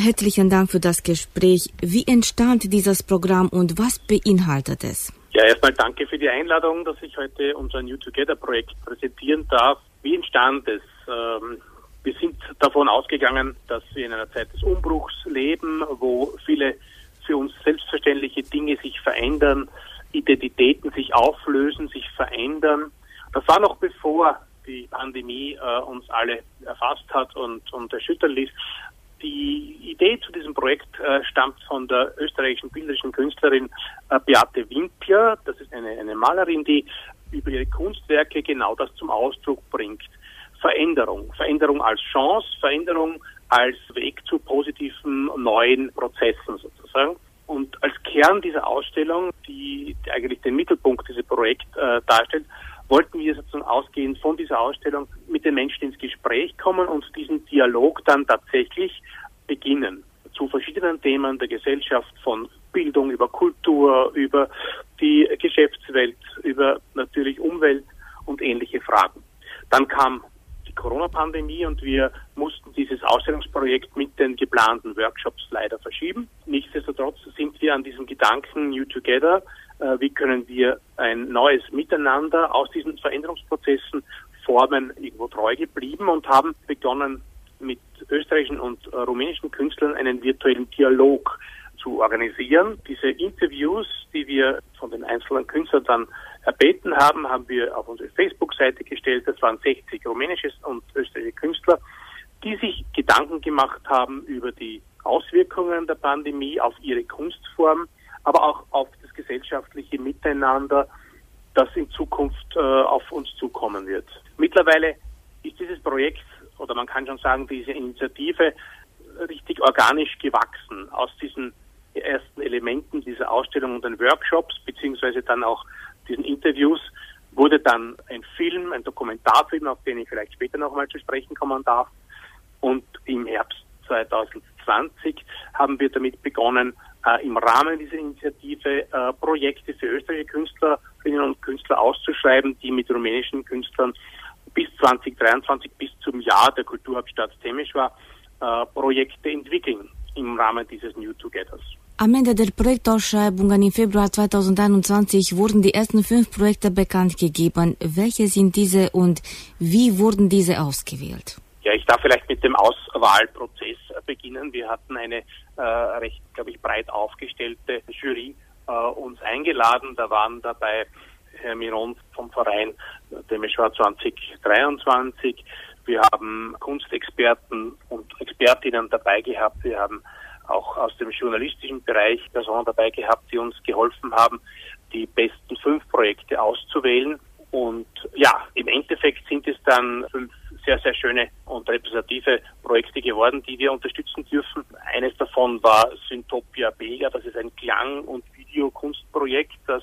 herzlichen Dank für das Gespräch. Wie entstand dieses Programm und was beinhaltet es? Ja, erstmal danke für die Einladung, dass ich heute unser New Together Projekt präsentieren darf. Wie entstand es? Ähm, wir sind davon ausgegangen, dass wir in einer Zeit des Umbruchs leben, wo viele für uns selbstverständliche Dinge sich verändern, Identitäten sich auflösen, sich verändern. Das war noch bevor die Pandemie äh, uns alle erfasst hat und, und erschüttern ließ. Die Idee zu diesem Projekt äh, stammt von der österreichischen bildnerischen Künstlerin äh, Beate Winkler. Das ist eine, eine Malerin, die über ihre Kunstwerke genau das zum Ausdruck bringt. Veränderung. Veränderung als Chance, Veränderung als Weg zu positiven neuen Prozessen sozusagen. Und als Kern dieser Ausstellung, die, die eigentlich den Mittelpunkt dieses Projekts äh, darstellt, wollten wir sozusagen ausgehend von dieser Ausstellung mit den Menschen ins Gespräch kommen und diesen Dialog dann tatsächlich beginnen zu verschiedenen Themen der Gesellschaft, von Bildung über Kultur, über die Geschäftswelt, über natürlich Umwelt und ähnliche Fragen. Dann kam die Corona-Pandemie und wir mussten dieses Ausstellungsprojekt mit den geplanten Workshops leider verschieben. Nichtsdestotrotz sind wir an diesem Gedanken New Together, äh, wie können wir ein neues Miteinander aus diesen Veränderungsprozessen formen, irgendwo treu geblieben und haben begonnen, österreichischen und äh, rumänischen Künstlern einen virtuellen Dialog zu organisieren. Diese Interviews, die wir von den einzelnen Künstlern dann erbeten haben, haben wir auf unsere Facebook-Seite gestellt. Das waren 60 rumänische und österreichische Künstler, die sich Gedanken gemacht haben über die Auswirkungen der Pandemie auf ihre Kunstform, aber auch auf das gesellschaftliche Miteinander, das in Zukunft äh, auf uns zukommen wird. Mittlerweile ist dieses Projekt, oder man kann schon sagen, diese Initiative richtig organisch gewachsen aus diesen ersten Elementen dieser Ausstellung und den Workshops, beziehungsweise dann auch diesen Interviews, wurde dann ein Film, ein Dokumentarfilm, auf den ich vielleicht später nochmal zu sprechen kommen darf. Und im Herbst 2020 haben wir damit begonnen, äh, im Rahmen dieser Initiative äh, Projekte für österreichische Künstlerinnen und Künstler auszuschreiben, die mit rumänischen Künstlern bis 2023, bis zum Jahr der Kulturhauptstadt Temeschwar, äh, Projekte entwickeln im Rahmen dieses New Togethers. Am Ende der Projektausschreibungen im Februar 2021 wurden die ersten fünf Projekte bekannt gegeben. Welche sind diese und wie wurden diese ausgewählt? Ja, ich darf vielleicht mit dem Auswahlprozess beginnen. Wir hatten eine äh, recht, glaube ich, breit aufgestellte Jury äh, uns eingeladen. Da waren dabei Herr Miron vom Verein Demeschwar 2023. Wir haben Kunstexperten und Expertinnen dabei gehabt. Wir haben auch aus dem journalistischen Bereich Personen dabei gehabt, die uns geholfen haben, die besten fünf Projekte auszuwählen. Und ja, im Endeffekt sind es dann fünf sehr, sehr schöne und repräsentative Projekte geworden, die wir unterstützen dürfen. Eines davon war Syntopia Bega, das ist ein Klang- und Videokunstprojekt, das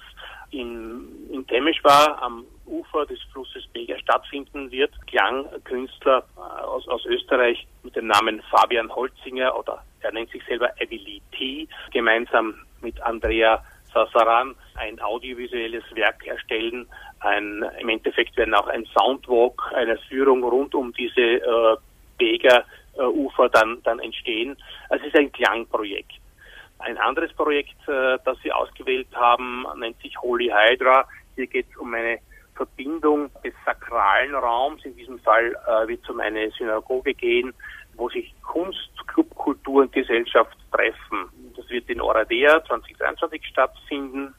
in, in Temesch war, am Ufer des Flusses Bega stattfinden wird. Klangkünstler äh, aus, aus Österreich mit dem Namen Fabian Holzinger oder er nennt sich selber Ability, gemeinsam mit Andrea Sassaran ein audiovisuelles Werk erstellen. Ein, Im Endeffekt werden auch ein Soundwalk, eine Führung rund um diese äh, Beger äh, Ufer dann, dann entstehen. Also es ist ein Klangprojekt. Ein anderes Projekt, äh, das Sie ausgewählt haben, nennt sich Holy Hydra. Hier geht es um eine Verbindung des sakralen Raums. In diesem Fall äh, wird es um eine Synagoge gehen, wo sich Kunst, Clubkultur und Gesellschaft treffen. Das wird in Oradea 2023 stattfinden.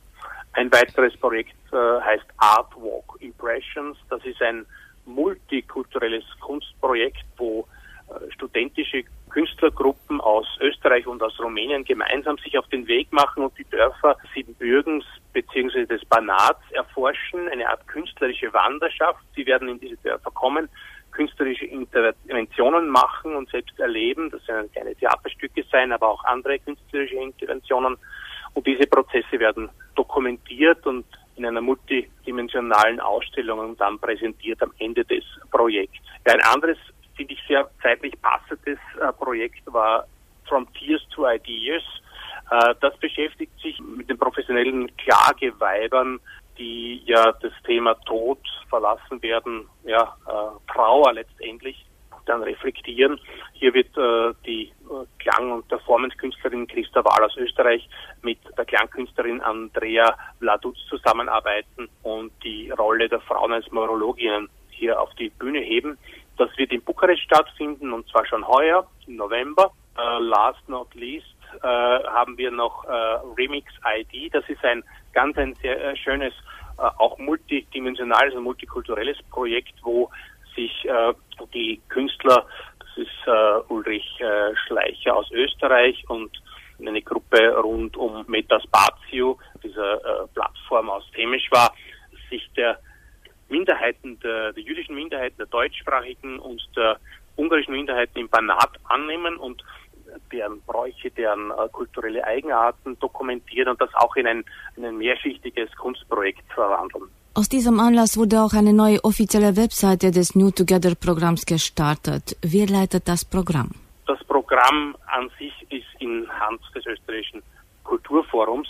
Ein weiteres Projekt äh, heißt Art Walk Impressions. Das ist ein multikulturelles Kunstprojekt, wo äh, studentische Künstlergruppen aus Österreich und aus Rumänien gemeinsam sich auf den Weg machen und die Dörfer Siebenbürgens bzw. des Banats erforschen, eine Art künstlerische Wanderschaft. Sie werden in diese Dörfer kommen, künstlerische Interventionen machen und selbst erleben. Das werden keine Theaterstücke sein, aber auch andere künstlerische Interventionen. Und diese Prozesse werden dokumentiert und in einer multidimensionalen Ausstellung dann präsentiert am Ende des Projekts. Ein anderes finde ich, sehr zeitlich passendes äh, Projekt war From Tears to Ideas. Äh, das beschäftigt sich mit den professionellen Klageweibern, die ja das Thema Tod verlassen werden, ja, äh, Trauer letztendlich. dann reflektieren. Hier wird äh, die äh, Klang- und Performance-Künstlerin Christa Wahl aus Österreich mit der Klangkünstlerin Andrea Vladuz zusammenarbeiten und die Rolle der Frauen als Morologinnen hier auf die Bühne heben. Das wird in Bukarest stattfinden und zwar schon heuer im November. Uh, last not least uh, haben wir noch uh, Remix ID. Das ist ein ganz ein sehr schönes, auch multidimensionales und multikulturelles Projekt, wo sich die Künstler, das ist Ulrich Schleicher aus Österreich und eine Gruppe rund um Metaspatio, dieser Plattform aus Temeschwar, sich der Minderheiten, der, der jüdischen Minderheiten, der deutschsprachigen und der ungarischen Minderheiten im Banat annehmen und deren Bräuche, deren äh, kulturelle Eigenarten dokumentieren und das auch in ein, in ein mehrschichtiges Kunstprojekt verwandeln. Aus diesem Anlass wurde auch eine neue offizielle Webseite des New Together Programms gestartet. Wer leitet das Programm? Das Programm an sich ist in Hand des österreichischen Kulturforums.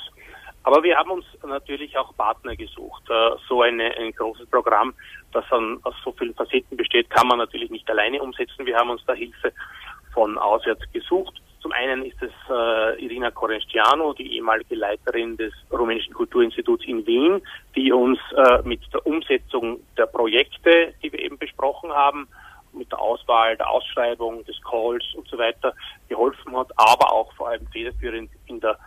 Aber wir haben uns natürlich auch Partner gesucht. Äh, so eine, ein großes Programm, das an, aus so vielen Facetten besteht, kann man natürlich nicht alleine umsetzen. Wir haben uns da Hilfe von auswärts gesucht. Zum einen ist es äh, Irina Corestiano, die ehemalige Leiterin des Rumänischen Kulturinstituts in Wien, die uns äh, mit der Umsetzung der Projekte, die wir eben besprochen haben, mit der Auswahl, der Ausschreibung, des Calls und so weiter geholfen hat, aber auch vor allem federführend in der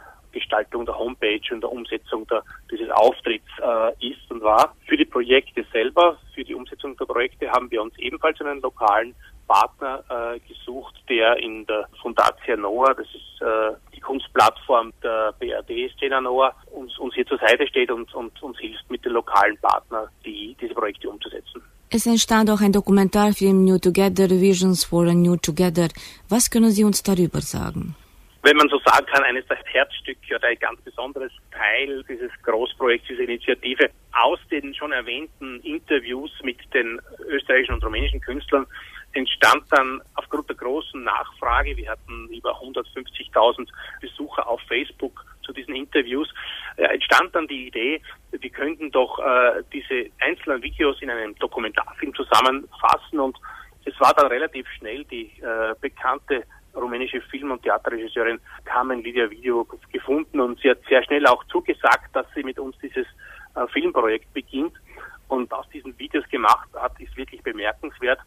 Gestaltung der Homepage und der Umsetzung der, dieses Auftritts äh, ist und war. Für die Projekte selber, für die Umsetzung der Projekte haben wir uns ebenfalls einen lokalen Partner äh, gesucht, der in der Fundatia Noah, das ist äh, die Kunstplattform der BRD Szene Noah, uns, uns hier zur Seite steht und, und uns hilft mit den lokalen Partnern, die, diese Projekte umzusetzen. Es entstand auch ein Dokumentarfilm New Together, Visions for a New Together. Was können Sie uns darüber sagen? Wenn man so sagen kann, eines der Herzstücke oder ein ganz besonderes Teil dieses Großprojekts, dieser Initiative. Aus den schon erwähnten Interviews mit den österreichischen und rumänischen Künstlern entstand dann aufgrund der großen Nachfrage, wir hatten über 150.000 Besucher auf Facebook zu diesen Interviews, äh, entstand dann die Idee, wir könnten doch äh, diese einzelnen Videos in einem Dokumentarfilm zusammenfassen und es war dann relativ schnell die äh, bekannte rumänische Film- und Theaterregisseurin Carmen Lydia Video gefunden und sie hat sehr schnell auch zugesagt, dass sie mit uns dieses äh, Filmprojekt beginnt und aus diesen Videos gemacht hat, ist wirklich bemerkenswert.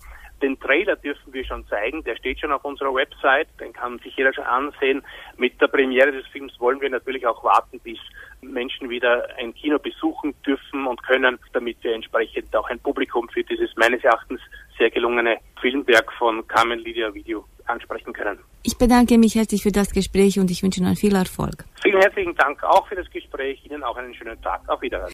Den Trailer dürfen wir schon zeigen, der steht schon auf unserer Website, den kann sich jeder schon ansehen. Mit der Premiere des Films wollen wir natürlich auch warten, bis Menschen wieder ein Kino besuchen dürfen und können, damit wir entsprechend auch ein Publikum für dieses meines Erachtens sehr gelungene Filmwerk von Carmen Lydia Video ansprechen können. Ich bedanke mich herzlich für das Gespräch und ich wünsche Ihnen viel Erfolg. Vielen herzlichen Dank auch für das Gespräch. Ihnen auch einen schönen Tag. Auf Wiedersehen.